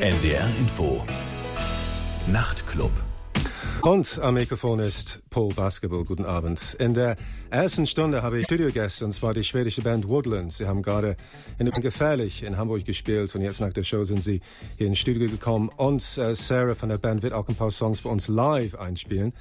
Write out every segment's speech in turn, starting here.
NDR Info. Nachtclub. Und am Mikrofon ist Paul Basketball. Guten Abend. In der ersten Stunde habe ich Studiogäste, und zwar die schwedische Band Woodland. Sie haben gerade in Gefährlich in Hamburg gespielt und jetzt nach der Show sind sie hier ins Studio gekommen. Und äh, Sarah von der Band wird auch ein paar Songs bei uns live einspielen.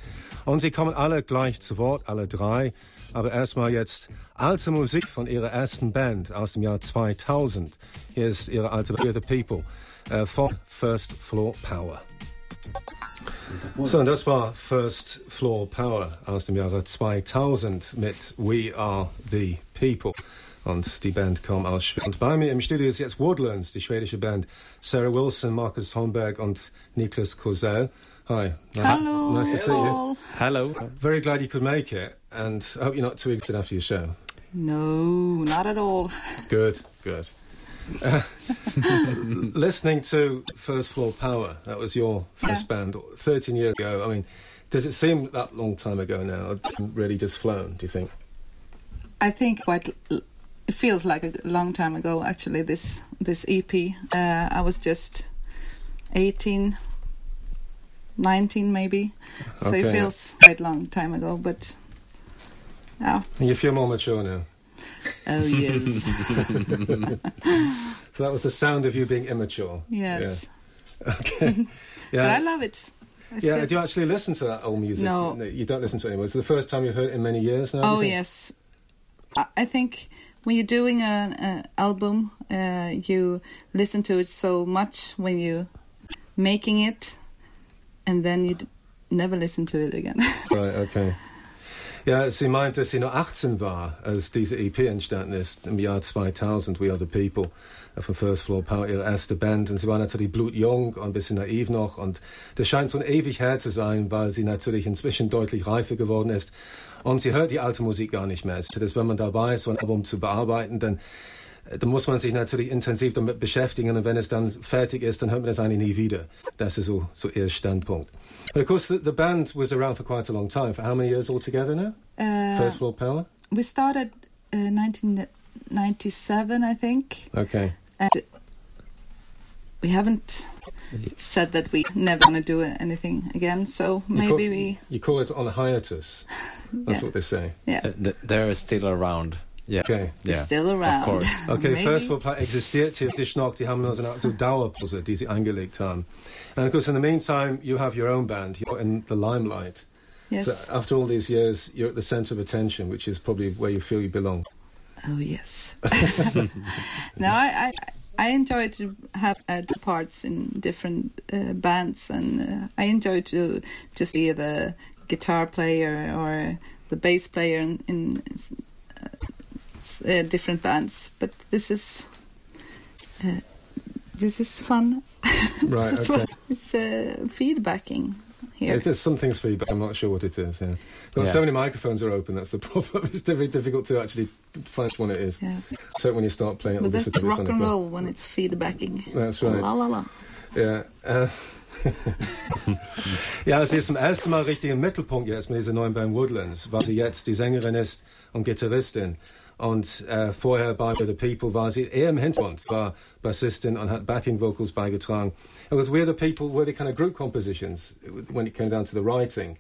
Und sie kommen alle gleich zu Wort, alle drei. Aber erstmal jetzt alte Musik von ihrer ersten Band aus dem Jahr 2000. Hier ist ihre alte We're the People Uh, äh, von First Floor Power. So, und das war First Floor Power aus dem Jahre 2000 mit We Are the People. Und die Band kam aus Schweden. Und bei mir im Studio ist jetzt Woodlands, die schwedische Band. Sarah Wilson, Markus Holmberg und Niklas Kozel. Hi. Nice, Hello. Nice to see you. Hello. Very glad you could make it, and I hope you're not too excited after your show. No, not at all. Good, good. Uh, listening to First Floor Power, that was your first Yeah. band 13 years ago. I mean, does it seem that long time ago now? It's really just flown, do you think? I think quite. It feels like a long time ago. Actually, this this EP. Uh, I was just 18, 19 maybe. So Okay. it feels quite long time ago. But yeah. And you feel more mature now. Oh yes. So that was the sound of you being immature. yes. Yeah. Okay. But I love it. I Yeah, still- do you actually listen to that old music? No. You don't listen to it anymore. It's the first time you've heard it in many years now? Oh yes, I, I think when you're doing an album, uh, you listen to it so much when you're making it, and then you never listen to it again. Right, okay. Ja, sie meint, dass sie nur 18 war, als diese EP entstanden ist, im Jahr 2000, We Are the People, von First Floor Power, ihre erste Band. Und sie war natürlich blutjung und ein bisschen naiv noch. Und das scheint so ein ewig her zu sein, weil sie natürlich inzwischen deutlich reifer geworden ist. Und sie hört die alte Musik gar nicht mehr. Das heißt, wenn man dabei ist, so ein Album zu bearbeiten, dann da muss man sich natürlich intensiv damit beschäftigen und wenn es dann fertig ist, dann hört man es eigentlich nie wieder. Das ist so, so ihr Standpunkt. But of course, the, the band was around for quite a long time. For how many years altogether now? Uh, First Floor Power? we started uh, 1997, I think, Okay. and we haven't said that we never gonna do anything again. So You maybe call, we, You call it on a hiatus. That's Yeah. what they say. yeah, Uh, they're still around. Yeah. Okay. we're Yeah. still around. Of course. Okay, Maybe. First Floor Power existiert theoretisch noch. Die haben nur so eine Art so Dauerpause, die sie angelegt haben. And of course, in the meantime, you have your own band. You're in the limelight. Yes. So after all these years, you're at the centre of attention, which is probably where you feel you belong. Oh yes. no, I, I I enjoy to have uh, the parts in different uh, bands, and uh, I enjoy to to see the guitar player or the bass player in, in uh, uh, different bands. But this is uh, this is fun. Right, That's okay. it's uh, feedbacking here. It is something's feedback. I'm not sure what it is. Yeah, but Yeah. so many microphones are open. That's the problem. It's very difficult to actually find which one it is. Yeah, So when you start playing, it'll but be that's sort of rock and ground. roll when it's feedbacking. That's right. La la la. Ja, äh, ja, sie ist zum ersten Mal richtig im Mittelpunkt jetzt mit dieser neuen Band Woodlands, weil sie jetzt die Sängerin ist und Gitarristin. Und äh, vorher bei The People war sie eher im Hintergrund, war Bassistin und hat Backing Vocals beigetragen. Because We're the People were the kind of group compositions when it came down to the writing.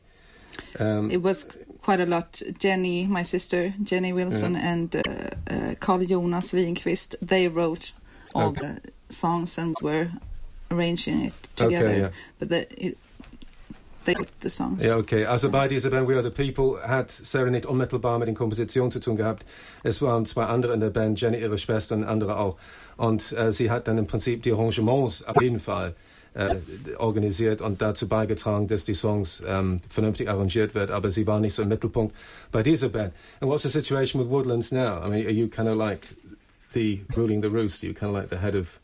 Um, It was quite a lot. Jenny, my sister, Jenny Wilson, and uh, uh, Carl Jonas Winqvist, they wrote all Okay. the songs and were arranging it together. yeah. But the, it, they the songs. Ja, okay. Also bei dieser Band We Are the People hat nicht unmittelbar mit den Kompositionen zu tun gehabt. Es waren zwei andere in der Band, Jenny, ihre Schwester und andere auch. Und äh, sie hat dann im Prinzip die Arrangements auf jeden Fall äh, organisiert und dazu beigetragen, dass die Songs ähm, vernünftig arrangiert werden. Aber sie war nicht so im Mittelpunkt bei dieser Band. And what's the situation with Woodlands now? I mean, are you kind of like the ruling the roost? Are you kind of like the head of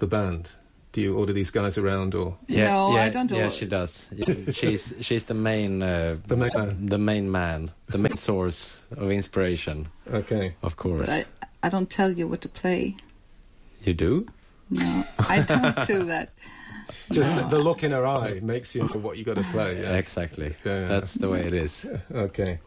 the band? Do you order these guys around or? Yeah, No, yeah, I don't Yeah, know. she does. She's she's the main uh, The main man. the main man, the main source of inspiration. Okay. Of But course, I, I don't tell you what to play. you do. No, I don't do that. Just the, the look in her eye makes you know what you got to play. Yeah. Exactly. Yeah, yeah. That's the way it is. Okay.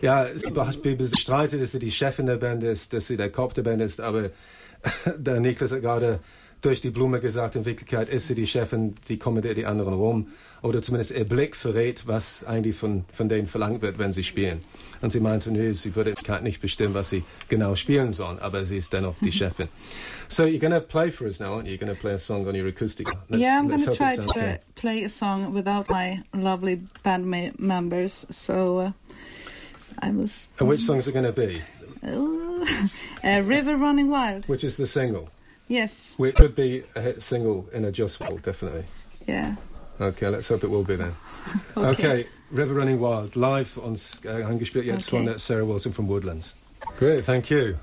Ja, sie be- bestreitet, dass sie die Chefin der Band ist, dass sie der Kopf der Band ist, aber der Niklas hat gerade durch die Blume gesagt, in Wirklichkeit ist sie die Chefin, sie kommentiert die anderen rum. Oder zumindest ihr Blick verrät, was eigentlich von, von denen verlangt wird, wenn sie spielen. Und sie meinte, nö, sie würde nicht bestimmen, was sie genau spielen sollen, aber sie ist dennoch die Chefin. So you're going to play for us now, aren't you? You're going to play a song on your acoustic. Let's, yeah, I'm going to try to uh, play a song without my lovely band members. So uh, I was. And which songs are going to be? Uh, River Running Wild. Which is the single? Yes. it could be a hit single in a Just World, definitely. Yeah. Okay, let's hope it will be then. okay. okay. River Running Wild, live on uh, angespielt jetzt okay. von Sarah Wilson from Woodlands. Great, thank you.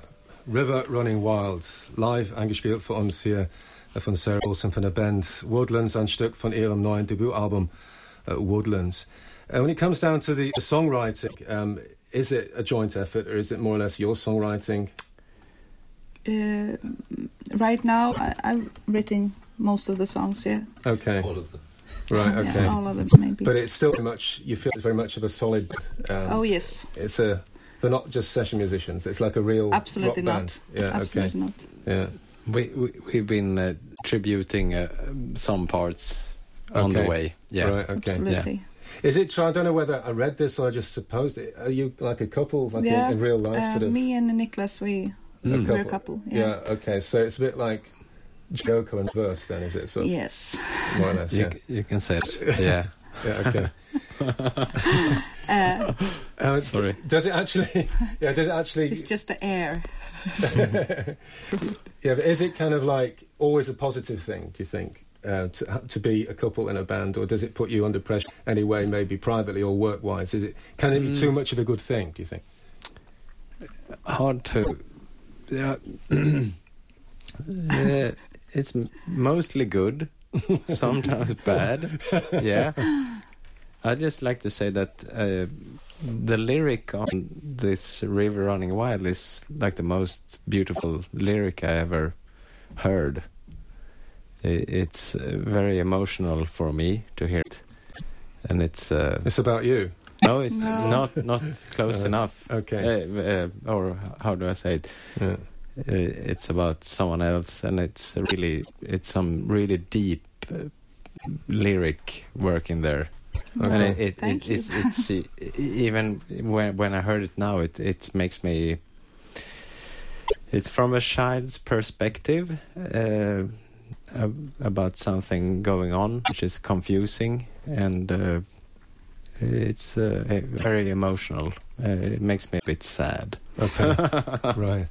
River Running Wild, live angespielt für uns hier uh, von Sarah Wilson von der Band Woodlands, ein Stück von ihrem neuen Debütalbum uh, Woodlands. Uh, when it comes down to the, the songwriting, um, is it a joint effort or is it more or less your songwriting? Uh, right now, I, I'm writing most of the songs. Yeah. Okay. All of them. Right. Okay. Yeah, all of them, maybe. But it's still very much. You feel it's very much of a solid. Um, oh yes. It's a. They're not just session musicians. It's like a real. Absolutely not. Band. Yeah. Absolutely okay. not. Yeah. We, we have been uh, tributing uh, some parts okay. on the way. Yeah. Right. Okay. Absolutely. Yeah. Is it true? I don't know whether I read this or I just supposed it. Are you like a couple, like yeah, in, in real life? Uh, sort of? Me and Nicholas, we mm. we're a couple. Yeah. yeah. Okay. So it's a bit like Joko and verse, then, is it? So yes. More or less. You, yeah. you can say it. Yeah. yeah. Okay. uh, uh, Sorry. Does it actually? Yeah. Does it actually? It's just the air. yeah. But is it kind of like always a positive thing? Do you think? uh, to, to be a couple in a band, or does it put you under pressure anyway, maybe privately or work wise? Is it can it be too much of a good thing? Do you think? Hard to. Yeah. uh, it's mostly good, sometimes bad. Yeah. I just like to say that uh, the lyric on this River Running Wild is like the most beautiful lyric I ever heard it's uh, very emotional for me to hear it, and it's. Uh, it's about you. No, it's no. not not close uh, enough. Okay. Uh, uh, or how do I say it? Yeah. Uh, it's about someone else, and it's really it's some really deep lyric work in there. Okay. And it, it, Thank it, it's, it's even when when I heard it now, it it makes me. It's from a child's perspective, uh, about something going on, which is confusing and uh, it's uh, very emotional. Uh, it makes me a bit sad. Okay, right.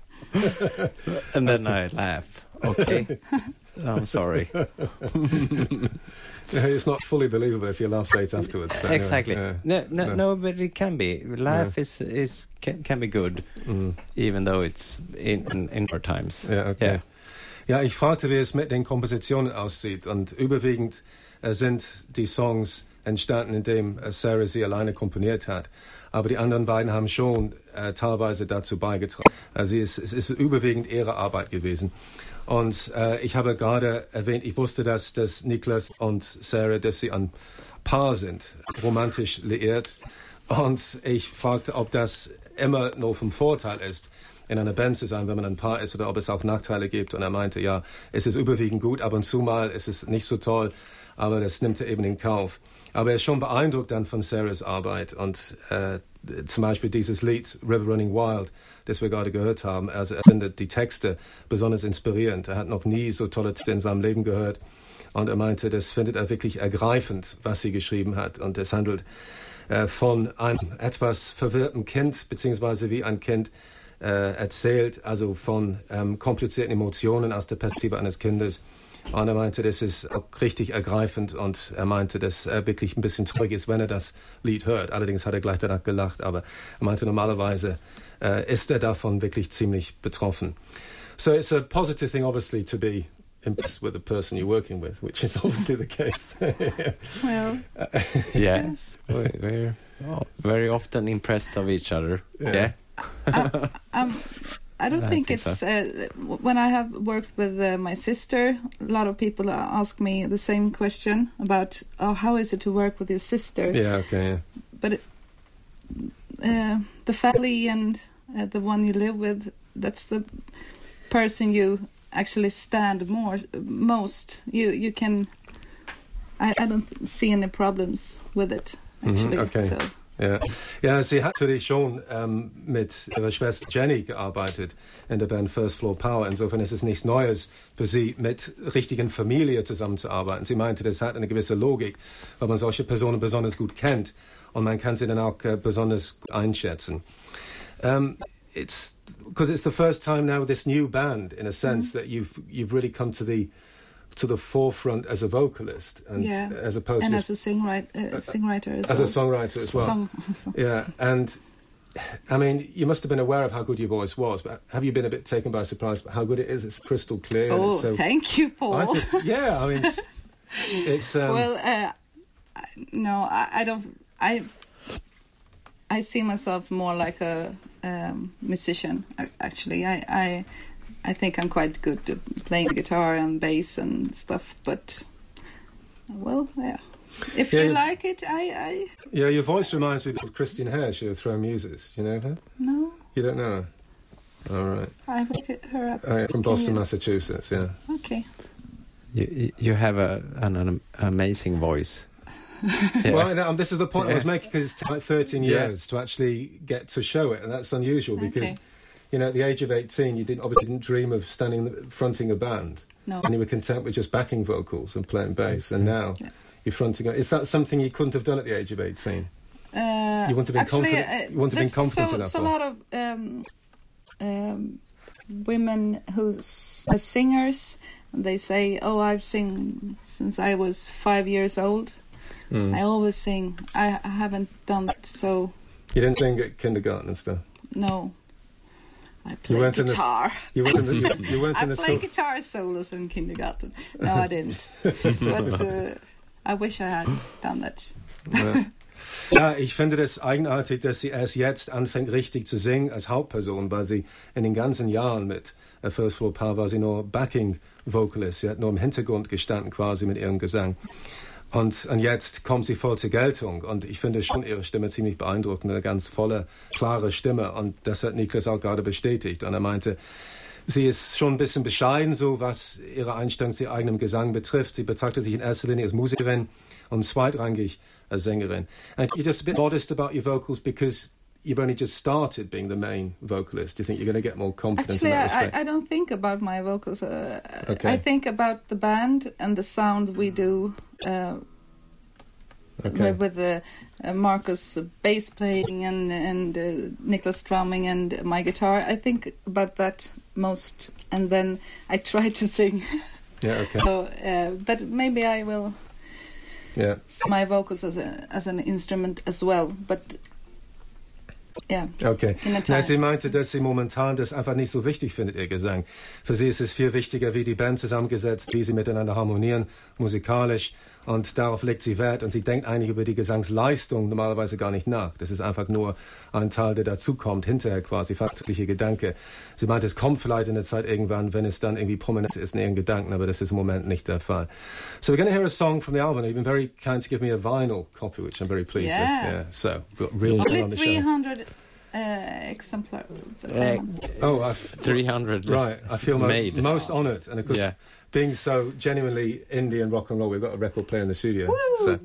and then I laugh. Okay, I'm sorry. it's not fully believable if you laugh straight afterwards. exactly. Anyway, no, no, no, no, but it can be. Laugh yeah. is is can, can be good, mm. even though it's in in, in our times. Yeah. Okay. Yeah. Ja, ich fragte, wie es mit den Kompositionen aussieht. Und überwiegend äh, sind die Songs entstanden, indem äh, Sarah sie alleine komponiert hat. Aber die anderen beiden haben schon äh, teilweise dazu beigetragen. Also es, es ist überwiegend ihre Arbeit gewesen. Und äh, ich habe gerade erwähnt, ich wusste, dass, dass Niklas und Sarah, dass sie ein Paar sind, romantisch liiert. Und ich fragte, ob das immer nur vom Vorteil ist, in einer Band zu sein, wenn man ein Paar ist, oder ob es auch Nachteile gibt. Und er meinte, ja, es ist überwiegend gut, ab und zu mal ist es nicht so toll, aber das nimmt er eben in Kauf. Aber er ist schon beeindruckt dann von Sarahs Arbeit und äh, zum Beispiel dieses Lied River Running Wild, das wir gerade gehört haben. Also er findet die Texte besonders inspirierend. Er hat noch nie so tolle Texte in seinem Leben gehört. Und er meinte, das findet er wirklich ergreifend, was sie geschrieben hat. Und es handelt äh, von einem etwas verwirrten Kind, beziehungsweise wie ein Kind äh, erzählt, also von ähm, komplizierten Emotionen aus der Perspektive eines Kindes. Und er meinte, das ist auch richtig ergreifend und er meinte, dass er wirklich ein bisschen traurig ist, wenn er das Lied hört. Allerdings hat er gleich danach gelacht, aber er meinte, normalerweise äh, ist er davon wirklich ziemlich betroffen. So it's a positive thing, obviously, to be impressed with the person you're working with, which is obviously the case. well, yeah, yes. we're very often impressed of each other. yeah. yeah. I, um, I don't I think, think, it's so. uh, when I have worked with uh, my sister. A lot of people ask me the same question about oh, how is it to work with your sister? Yeah, okay. Yeah. But it, uh, the family and uh, the one you live with, that's the person you actually stand more most. You you can. I, I don't see any problems with it actually. okay. So Ja. ja, sie hat natürlich schon ähm, mit ihrer Schwester Jenny gearbeitet in der Band First Floor Power. Insofern ist es nichts Neues für sie, mit richtigen Familie zusammenzuarbeiten. Sie meinte, das hat eine gewisse Logik, weil man solche Personen besonders gut kennt und man kann sie dann auch äh, besonders gut einschätzen. Um, it's because it's the first time now with this new band, in a sense, that you've you've really come to the to the forefront as a vocalist and yeah, as opposed and to as a singwriter, uh, singwriter as, as well. a songwriter as well. Song, song. Yeah, and I mean, you must have been aware of how good your voice was, but have you been a bit taken by surprise by how good it is? It's crystal clear. Oh, so, thank you, Paul. I think, yeah, I mean, it's, it's um, well, uh, no, I, I don't. I I see myself more like a um, musician. Actually, I, I I think I'm quite good at playing the guitar and bass and stuff. But well, yeah. If Yeah. you like it, I I yeah, your voice reminds me of Kristin Hersh of Throwing Muses. You know her? no. You don't know her? All right. I will get her up. Uh, from Boston, you- Massachusetts. Yeah. Okay. You, you- you have a, an, an amazing voice. Yeah. Well, no, um, this is the point I was making because it's like 13 Yeah. years to actually get to show it, and that's unusual because, Okay. You know, at the age of 18, you didn't obviously didn't dream of standing fronting a band, No. and you were content with just backing vocals and playing bass, and now Yeah. you're fronting. A, is that something you couldn't have done at the age of 18? Uh, You want to be actually, confident- Uh, you want to be confident so, enough So a lot of um, um, women who are singers. They say, "Oh, I've sing since I was five years old. Mm. I always sing. I, I haven't done that, so You didn't sing at kindergarten and stuff. no. I play weren't in the guitar. You in the, you, you I in the play school. guitar solos in kindergarten. No, I didn't. but uh, I wish I had done that. Ja. ja, ich finde das eigenartig, dass sie erst jetzt anfängt, richtig zu singen als Hauptperson, weil sie in den ganzen Jahren mit äh, First Floor Power war sie nur Backing Vocalist. Sie hat nur im Hintergrund gestanden quasi mit ihrem Gesang. Und, und jetzt kommt sie voll zur Geltung. Und ich finde schon ihre Stimme ziemlich beeindruckend. Eine ganz volle, klare Stimme. Und das hat Niklas auch gerade bestätigt. Und er meinte, sie ist schon ein bisschen bescheiden, so was ihre Einstellung zu eigenem Gesang betrifft. Sie betrachtet sich in erster Linie als Musikerin und zweitrangig als Sängerin. And you're just a bit modest about your vocals because you've only just started being the main vocalist. Do you think you're going to get more confident Actually, in that I? I don't think about my vocals. Uh, Okay. I think about the band and the sound we do uh, okay. with, uh, Marcus bass playing and and uh, Nicholas drumming and my guitar. I think about that most, and then I try to sing. Yeah, okay. so, uh, but maybe I will Yeah. my vocals as a as an instrument as well. But yeah, Okay. Na, sie meinte, dass sie momentan das einfach nicht so wichtig findet, ihr Gesang. Für sie ist es viel wichtiger, wie die Band zusammengesetzt, wie sie miteinander harmonieren, musikalisch. Und darauf legt sie Wert. Und sie denkt eigentlich über die Gesangsleistung normalerweise gar nicht nach. Das ist einfach nur ein Teil, der dazukommt, hinterher quasi, faktische Gedanke. Sie meinte, es kommt vielleicht in der Zeit irgendwann, wenn es dann irgendwie prominent ist in ihren Gedanken, aber das ist im Moment nicht der Fall. So we're going to hear a song from the album. You've been very kind to give me a vinyl copy, which I'm very pleased Yeah. with. Yeah. So, real Only on the show. 300 uh, exemplars. Uh, Oh, I, 300 Right, I feel mo- made. most honoured, and of course, Yeah. being so genuinely indie rock and roll, we've got a record player in the studio. So,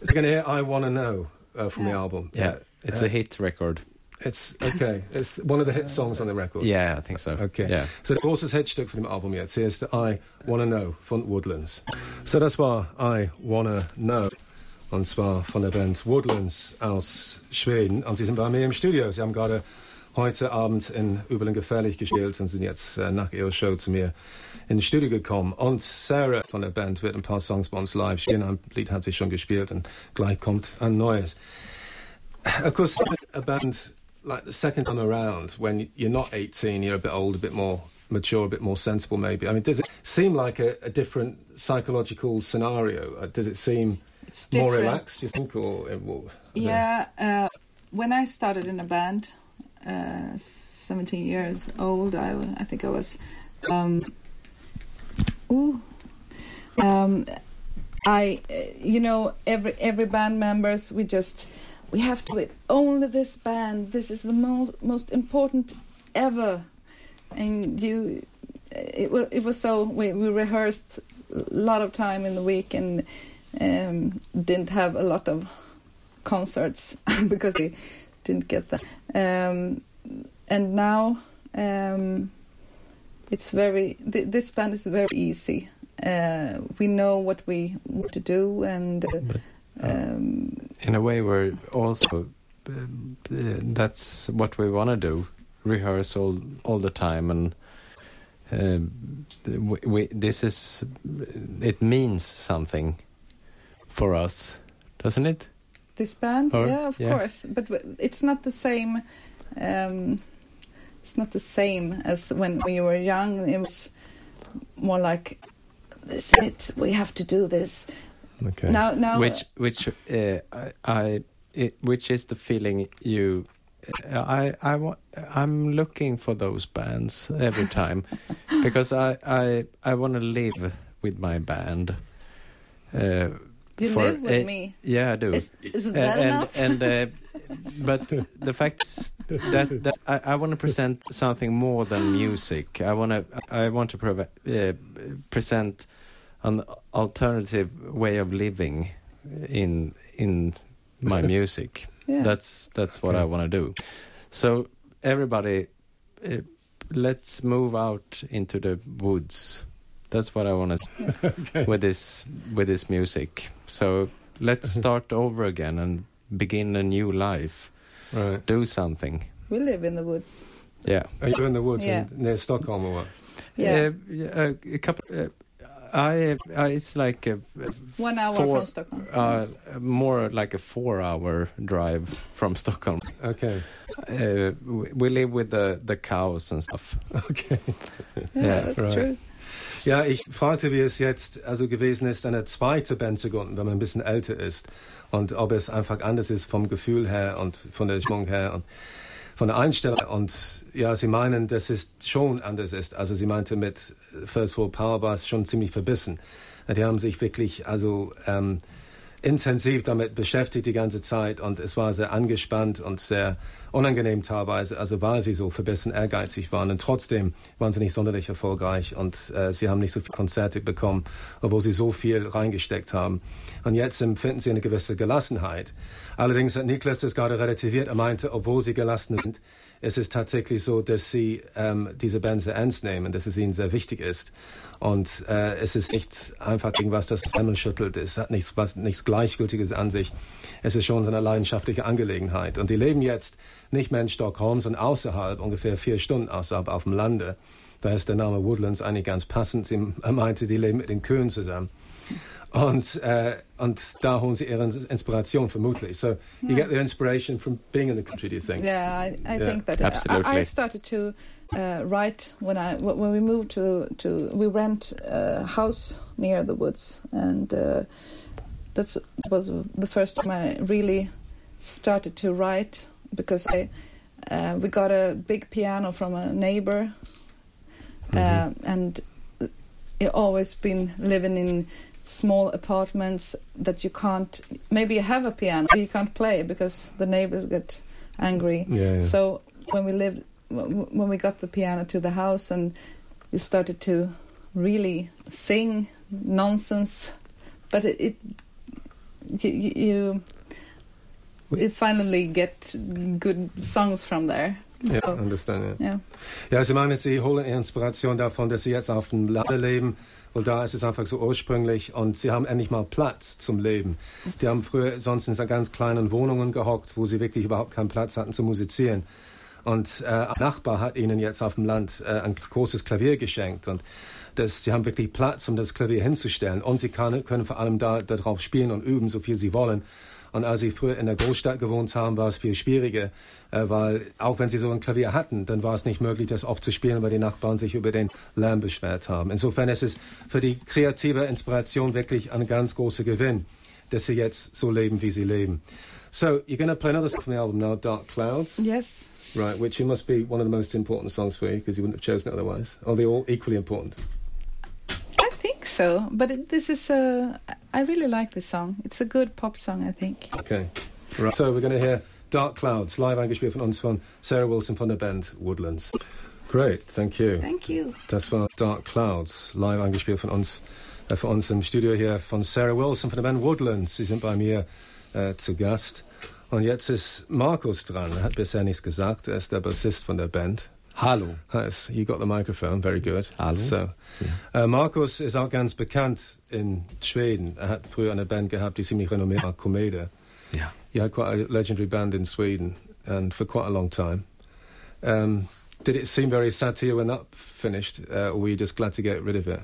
we're going to hear "I Want to Know" uh, from the album. Yeah, it's Uh, a hit record. It's okay. It's one of the hit songs on the record. Yeah, I think so. Okay. Yeah. Så det är också ett hitstück från dem album jetzt. Hier ist I Wanna Know von Woodlands. Så das war I Wanna Know. Und zwar von der Band Woodlands aus Schweden. Und sie sind bei mir im Studio. Sie haben gerade heute Abend in Übel und Gefährlich gespielt und sind jetzt äh, nach ihrer Show zu mir ins Studio gekommen. Und Sarah von der Band wird ein paar Songs bei uns live spielen. Ein Lied hat sie schon gespielt und gleich kommt ein neues. Of course, a band like the second time around, when you're not 18, you're a bit old, a bit more mature, a bit more sensible, maybe. I mean, does it seem like a, a different psychological scenario? Uh, does it seem It's more relaxed, you think? Or, uh, well, Yeah, uh, when I started in a band, uh, 17 years old, I, I think I was. Um, ooh, um, I, uh, you know, every every band members, we just we have to with only this band. This is the most most important ever, and you. it, wa- it was so we, we rehearsed a lot of time in the week and um, didn't have a lot of concerts because we didn't get that. Um, and now um, it's very th- this band is very easy. Uh, we know what we want to do, and uh, But, uh, um, in a way, we're also uh, that's what we want to do: rehearse all all the time, and um, we, we, this is it means something for us, doesn't it? This band, Or- yeah, of yeah. course, but it's not the same. Um, it's not the same as when we were young. It was more like, "This is it. We have to do this." Okay. Now, now, which which uh, I, I it, which is the feeling you I I want I'm looking for those bands every time because I I I want to live with my band. Uh, you for live with a- me. yeah, I do. Is, is Uh, that and enough? and uh, but the facts that that I, I want to present something more than music. I want to I want to prov- uh, present an alternative way of living in in my music. yeah. That's that's what Okay. I want to do. So everybody, uh, let's move out into the woods. That's what I want to with this with this music. So let's start over again and begin a new life. Right. Do something. we live in the woods. Yeah. Are you in the woods Yeah. in, near Stockholm or what? Yeah, Uh, a, a couple. Uh, I, I it's like a, one hour four- from Stockholm. uh, more like a four-hour drive from Stockholm. Okay. Uh, we, we live with the the cows and stuff. Okay. yeah, yeah, that's right. true. Ja, ich fragte, wie es jetzt also gewesen ist, eine zweite Band zu gründen, wenn man ein bisschen älter ist. Und ob es einfach anders ist vom Gefühl her und von der Stimmung her und von der Einstellung. Und ja, sie meinen, dass es schon anders ist. Also sie meinte mit First World Power war es schon ziemlich verbissen. Die haben sich wirklich also ähm, intensiv damit beschäftigt die ganze Zeit und es war sehr angespannt und sehr unangenehm teilweise, also weil sie so verbissen ehrgeizig waren und trotzdem waren sie nicht sonderlich erfolgreich und äh, sie haben nicht so viele Konzerte bekommen, obwohl sie so viel reingesteckt haben. Und jetzt empfinden sie eine gewisse Gelassenheit. Allerdings hat Niklas das gerade relativiert. Er meinte, obwohl sie gelassen sind, es ist tatsächlich so, dass sie ähm, diese Band sehr ernst nehmen, dass es ihnen sehr wichtig ist. Und äh, es ist nicht einfach irgendwas, das Ärmel schüttelt. Es hat nichts, was, nichts Gleichgültiges an sich. Es ist schon so eine leidenschaftliche Angelegenheit. Und die leben jetzt nicht mehr in Stockholm, sondern außerhalb, ungefähr vier Stunden außerhalb auf dem Lande. Da ist der Name Woodlands eigentlich ganz passend. Sie, er meinte, die leben mit den Kühen zusammen. Und, äh, und da holen sie ihre Inspiration vermutlich. So you get their inspiration from being in the country, do you think? Yeah, I, I Yeah, think that I, absolutely. I started to uh, write when I wh- when we moved to to we rent a house near the woods, and uh, that's was the first time I really started to write because I uh, we got a big piano from a neighbor, uh, and it always been living in small apartments that you can't maybe you have a piano but you can't play because the neighbors get angry Yeah, yeah. so when we lived when we got the piano to the house and you started to really sing nonsense but it, it you, you you finally get good songs from there Ja, so, understand, ja. yeah Ja, Sie meinen, Sie holen Ihre Inspiration davon, dass Sie jetzt auf dem Lande leben, weil da ist es einfach so ursprünglich und Sie haben endlich mal Platz zum Leben. Die haben früher sonst in so ganz kleinen Wohnungen gehockt, wo sie wirklich überhaupt keinen Platz hatten zu musizieren. Und äh, ein Nachbar hat Ihnen jetzt auf dem Land äh, ein großes Klavier geschenkt und das, Sie haben wirklich Platz, um das Klavier hinzustellen und Sie kann, können vor allem da darauf spielen und üben, so viel Sie wollen. Und als sie früher in der Großstadt gewohnt haben, war es viel schwieriger, äh, weil auch wenn sie so ein Klavier hatten, dann war es nicht möglich, das oft zu spielen, weil die Nachbarn sich über den Lärm beschwert haben. Insofern ist es für die kreative Inspiration wirklich ein ganz großer Gewinn, dass sie jetzt so leben, wie sie leben. So, you're going to play another song from the album now, Dark Clouds, yes right, which must be one of the most important songs for you, because you wouldn't have chosen it otherwise. Are they all equally important? I think so but this is a I really like this song it's a good pop song I think Okay. Right. So we're going to hear Dark Clouds, live eingespielt von uns von Sarah Wilson von der Band Woodlands. Great, thank you. Thank you. Das war Dark Clouds, live eingespielt von uns, äh, von uns im Studio hier von Sarah Wilson von der Band Woodlands. Sie sind bei mir äh, zu Gast. Und jetzt ist Markus dran. Er hat bisher nichts gesagt. Er ist der Bassist von der Band. Hallo. Nice. You got the microphone. Very good. Hallo. So, äh, Markus ist auch ganz bekannt in Schweden. Er hat früher eine Band gehabt, die ziemlich renommiert war, Komeda. Ja. You had quite a legendary band in Sweden and for quite a long time. Um, did it seem very sad to you when that finished, uh, or were you just glad to get rid of it?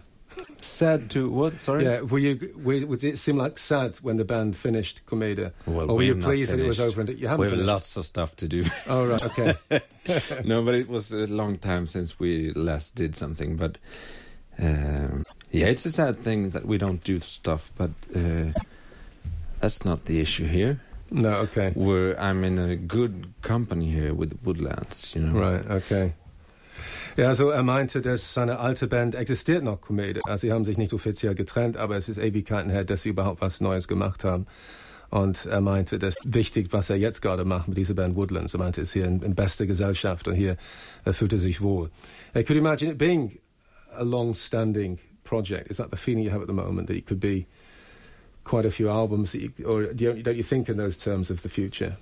Sad to what? Sorry. Yeah, were you? Were, would it seem like sad when the band finished Komeda, Well, or were you we've pleased that it was over and you haven't We have finished? lots of stuff to do. Oh right, okay. no, but it was a long time since we last did something. But um, yeah, it's a sad thing that we don't do stuff. But uh, that's not the issue here. no, okay. We're I'm in a good company here with Woodlands. You know. Right, okay. Ja, also er meinte, dass seine alte Band existiert noch, Comede. Also sie haben sich nicht offiziell getrennt, aber es ist Ewigkeiten her, dass sie überhaupt was Neues gemacht haben. Und er meinte, das wichtig, was er jetzt gerade macht mit dieser Band Woodlands. Er meinte, er ist hier in, in bester Gesellschaft und hier er fühlt er sich wohl. Uh, could imagine it being a long-standing project? Is that the feeling you have at the moment, that it could be quite a few albums, that you, or do you, don't you think in those terms of the future?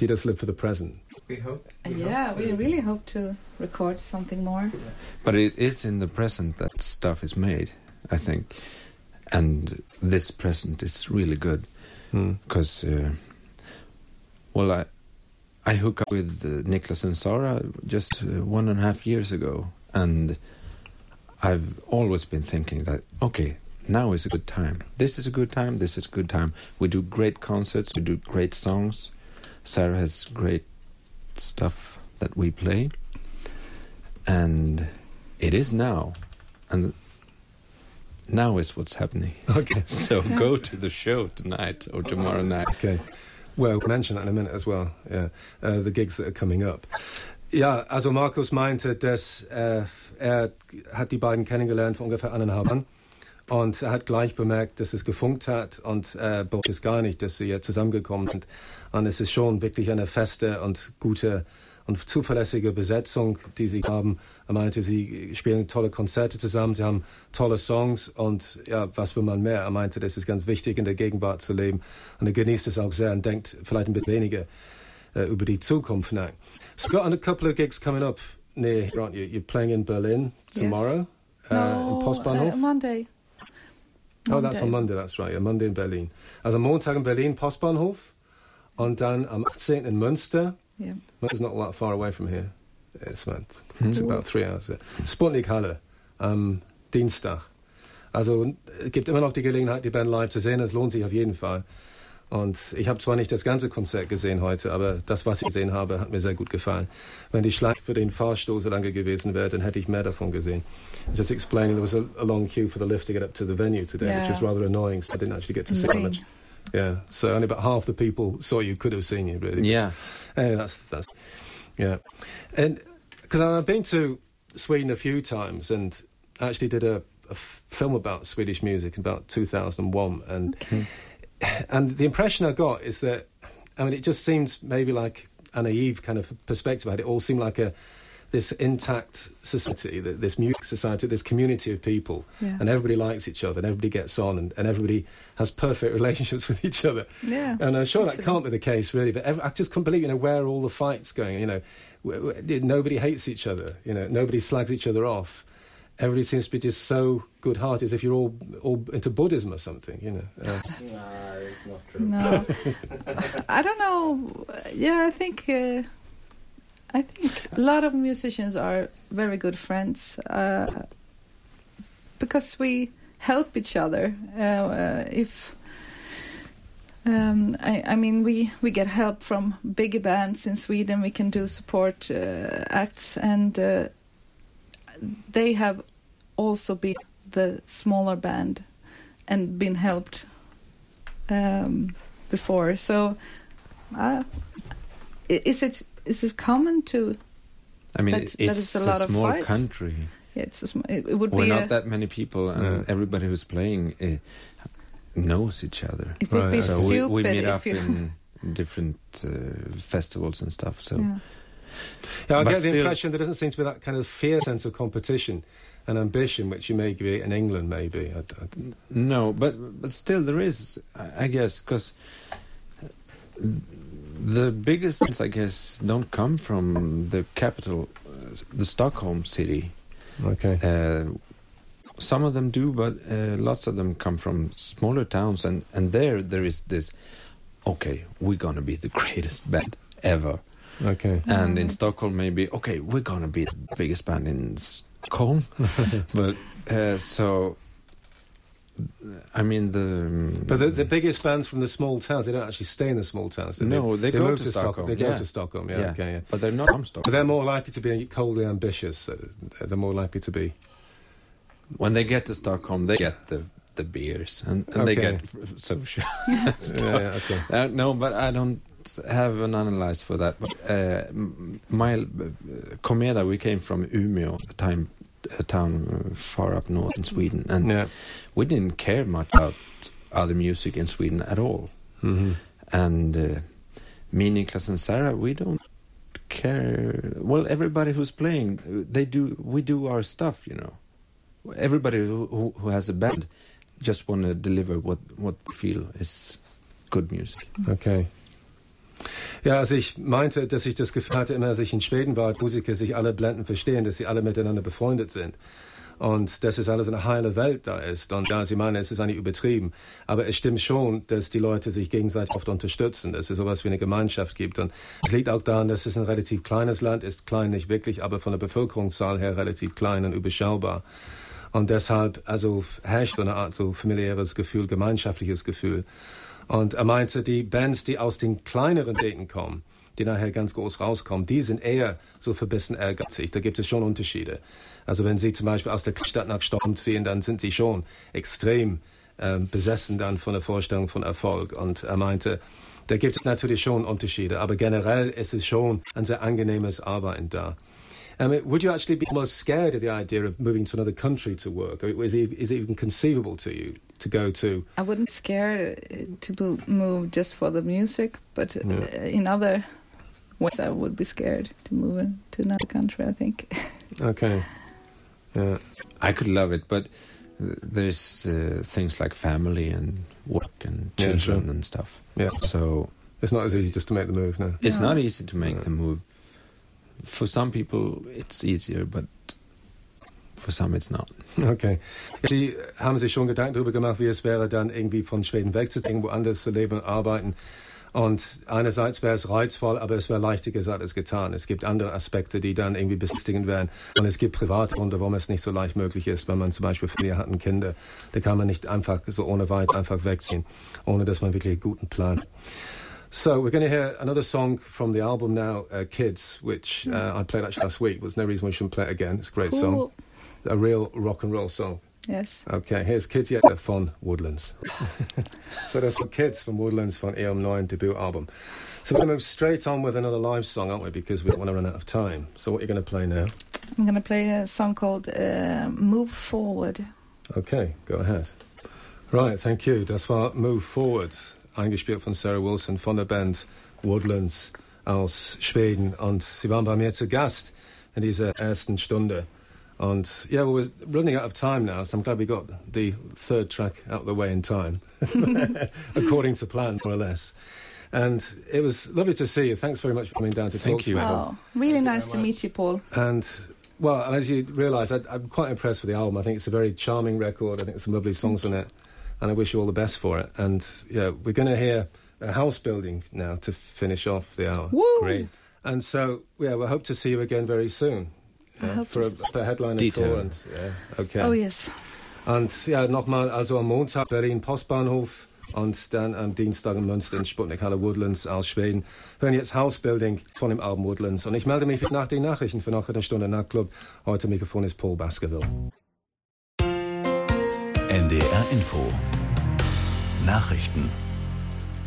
Do you just live for the present? We hope. Yeah, we really hope to record something more. But it is in the present that stuff is made. I think, and this present is really good. Hmm. because uh, well i i hooked up with uh, Niklas and Sara just uh, one and a half years ago and i've always been thinking that okay now is a good time this is a good time this is a good time we do great concerts we do great songs sarah has great stuff that we play and it is now and now is what's happening Okay. so go to the show tonight or tomorrow night. Okay. Well, we'll mention that in a minute as well. Yeah, uh, the gigs that are coming up. Ja, also Markus meinte, dass äh, er hat die beiden kennengelernt vor ungefähr eineinhalb Jahren und er hat gleich bemerkt, dass es gefunkt hat und äh, es gar nicht, dass sie jetzt zusammengekommen sind. Und es ist schon wirklich eine feste und gute und zuverlässige Besetzung, die sie haben. Er meinte, sie spielen tolle Konzerte zusammen, sie haben tolle Songs und ja, was will man mehr? Er meinte, das ist ganz wichtig, in der Gegenwart zu leben. Und er genießt es auch sehr und denkt vielleicht ein bisschen weniger äh, über die Zukunft nach. So got a couple of gigs coming up near you? You're playing in Berlin Yes. tomorrow uh, no, in Postbahnhof. uh, Monday. Oh, that's on Monday, that's right. Yeah, Monday in Berlin. Also Montag in Berlin, Postbahnhof. Und dann am 18. in Münster. Yeah. Münster's not that far away from here. It's about, Hmm. it's about three hours. Yeah. Sputnik Halle am Dienstag. Also es gibt immer noch die Gelegenheit, die Band live zu sehen. Es lohnt sich auf jeden Fall. Und ich habe zwar nicht das ganze Konzert gesehen heute, aber das, was ich gesehen habe, hat mir sehr gut gefallen. Wenn die Schlange für den Fahrstuhl so lange gewesen wäre, dann hätte ich mehr davon gesehen. Just explaining, there was a, a long queue for the lift to get up to the venue today, which Yeah. was rather annoying, so I didn't actually get to see how much. Yeah, so only about half the people saw you could have seen you, really. Yeah. Hey, that's that's yeah, and because I've been to Sweden a few times and actually did a, a f- film about Swedish music in about 2001, and and the impression I got is that I mean it just seemed maybe like a naive kind of perspective. It all seemed like a this intact society, th- this music society, this community of people, Yeah. and everybody likes each other, and everybody gets on, and, and everybody has perfect relationships with each other. Yeah. And I'm sure that can't be the case, really. But ev I just couldn't believe, you know, where are all the fights going? You know, nobody hates each other. You know, nobody slags each other off. Everybody seems to be just so good-hearted, as if you're all all into Buddhism or something. You know. Uh, Nah, it's not true. No, I don't know. Yeah, I think uh, I think a lot of musicians are very good friends uh, because we help each other. Uh, uh, if um, I, I mean, we we get help from big bands in Sweden. We can do support uh, acts, and uh, they have also been the smaller band and been helped um, before. So, uh, is it is it common to? I mean, That- it- that it's is a lot a of small fights. country. Yeah, it's a sm- it, it would We're be not a, that many people, and Yeah. everybody who's playing uh, knows each other. it would be Right. So we, stupid we meet if up you. in different uh, festivals and stuff. So yeah. I But get the impression there doesn't seem to be that kind of fear sense of competition and ambition which you may be in England, maybe. I, I, No, but but still there is, I I guess, because the biggest ones, I guess, don't come from the capital, uh, the Stockholm city. okay. Uh, some of them do, but uh, lots of them come from smaller towns, and and there there is this. Okay, we're gonna be the greatest band ever, Okay. and in Stockholm maybe okay, we're gonna be the biggest band in Stockholm, but uh, so. I mean the. But the, the biggest bands from the small towns, they don't actually stay in the small towns. do No, they go move to Stockholm, They go yeah. to Stockholm, yeah, Yeah. okay, yeah. But they're not from But they're more likely to be coldly ambitious. Uh, they're more likely to be. When they get to Stockholm, they get the the beers and, and they get f- f- social. Yeah, yeah, okay. Uh, no, but I don't have an analyze for that. But uh, my uh, Komeda, we came from Umeå, a time a town uh, far up north in Sweden, and Yeah. we didn't care much about other music in Sweden at all. hmm And uh, me, Niklas, and Sarah, we don't care. Well, everybody who's playing, uh, they do. We do our stuff, you know. Everybody who who, who has a band just want to deliver what what feel is good music. Okay. Ja, also ich meinte, dass ich das Gefühl hatte, immer als ich in Schweden war, Musiker sich alle blenden verstehen, dass sie alle miteinander befreundet sind. Und dass es alles eine heile Welt da ist. Und ja, Sie meinen, es ist eigentlich übertrieben. Aber es stimmt schon, dass die Leute sich gegenseitig oft unterstützen, dass es sowas wie eine Gemeinschaft gibt. Und es liegt auch daran, dass es ein relativ kleines Land ist. Klein nicht wirklich, aber von der Bevölkerungszahl her relativ klein und überschaubar. Und deshalb, also herrscht so eine Art so familiäres Gefühl, gemeinschaftliches Gefühl. Und er meinte, die Bands, die aus den kleineren Städten kommen, die nachher ganz groß rauskommen, die sind eher so verbissen ehrgeizig. Da gibt es schon Unterschiede. Also wenn Sie zum Beispiel aus der Stadt nach Stockholm ziehen, dann sind Sie schon extrem ähm, besessen dann von der Vorstellung von Erfolg. Und er meinte, da gibt es natürlich schon Unterschiede, aber generell ist es schon ein sehr angenehmes Arbeiten da. I mean, would you actually be almost scared of the idea of moving to another country to work? Or Is it, is it even conceivable to you to go to? I wouldn't scare uh, to move just for the music, but uh, in other ways I would be scared to move in- to another country. I think. Okay. Yeah. I could love it, but uh, there's uh, things like family and work and Yeah, children sure. and stuff. Yeah. So It's not as easy just to make the move, no. it's No. not easy to make No. the move. For some people, it's easier, but for some, it's not. Okay. Sie haben sich schon Gedanken darüber gemacht, wie es wäre, dann irgendwie von Schweden wegzuziehen, woanders zu leben und arbeiten. Und einerseits wäre es reizvoll, aber es wäre leichter gesagt als getan. Es gibt andere Aspekte, die dann irgendwie beängstigend wären. Und es gibt Privatgründe, warum es nicht so leicht möglich ist, wenn man zum Beispiel Familie hat und Kinder. Da kann man nicht einfach so ohne weit einfach wegziehen, ohne dass man wirklich einen guten Plan hat. So we're going to hear another song from the album now, uh, Kids, which uh, I played actually last week. There's no reason we shouldn't play it again. It's a great song. A real rock and roll song. Yes. Okay, here's Kids Yet von Woodlands. so that's what Kids from Woodlands from von ihrem debut album. So we're going to move straight on with another live song, aren't we? Because we don't want to run out of time. So what are you going to play now? I'm gonna play a song called uh, "Move Forward." Okay, go ahead. Right, thank you. That's war Move Forward, eingespielt von Sarah Wilson von der Band Woodlands aus Schweden. Und sie waren bei mir zu Gast in dieser ersten Stunde. And yeah, well, we're running out of time now, so I'm glad we got the third track out of the way in time, according to plan, more or less. And it was lovely to see you. Thanks very much for coming down to Thank talk you. to me. Oh, really nice to meet you, Paul. And well, as you realise, I, I'm quite impressed with the album. I think it's a very charming record. I think there's some lovely songs on it, and I wish you all the best for it. And yeah, we're going to hear a house building now to finish off the hour. Woo! Great. And so yeah, we hope to see you again very soon. I Yeah, hope for, a, to- for a headliner Detail. tour. And, yeah, okay. Oh yes. Und ja, nochmal, also am Montag Berlin Postbahnhof und dann am Dienstag in Münster in Sputnik Halle Woodlands aus Schweden. Hören jetzt Housebuilding von dem Album Woodlands. Und ich melde mich nach den Nachrichten für noch eine Stunde Nachtclub. Heute Mikrofon ist Paul Baskerville. NDR Info. Nachrichten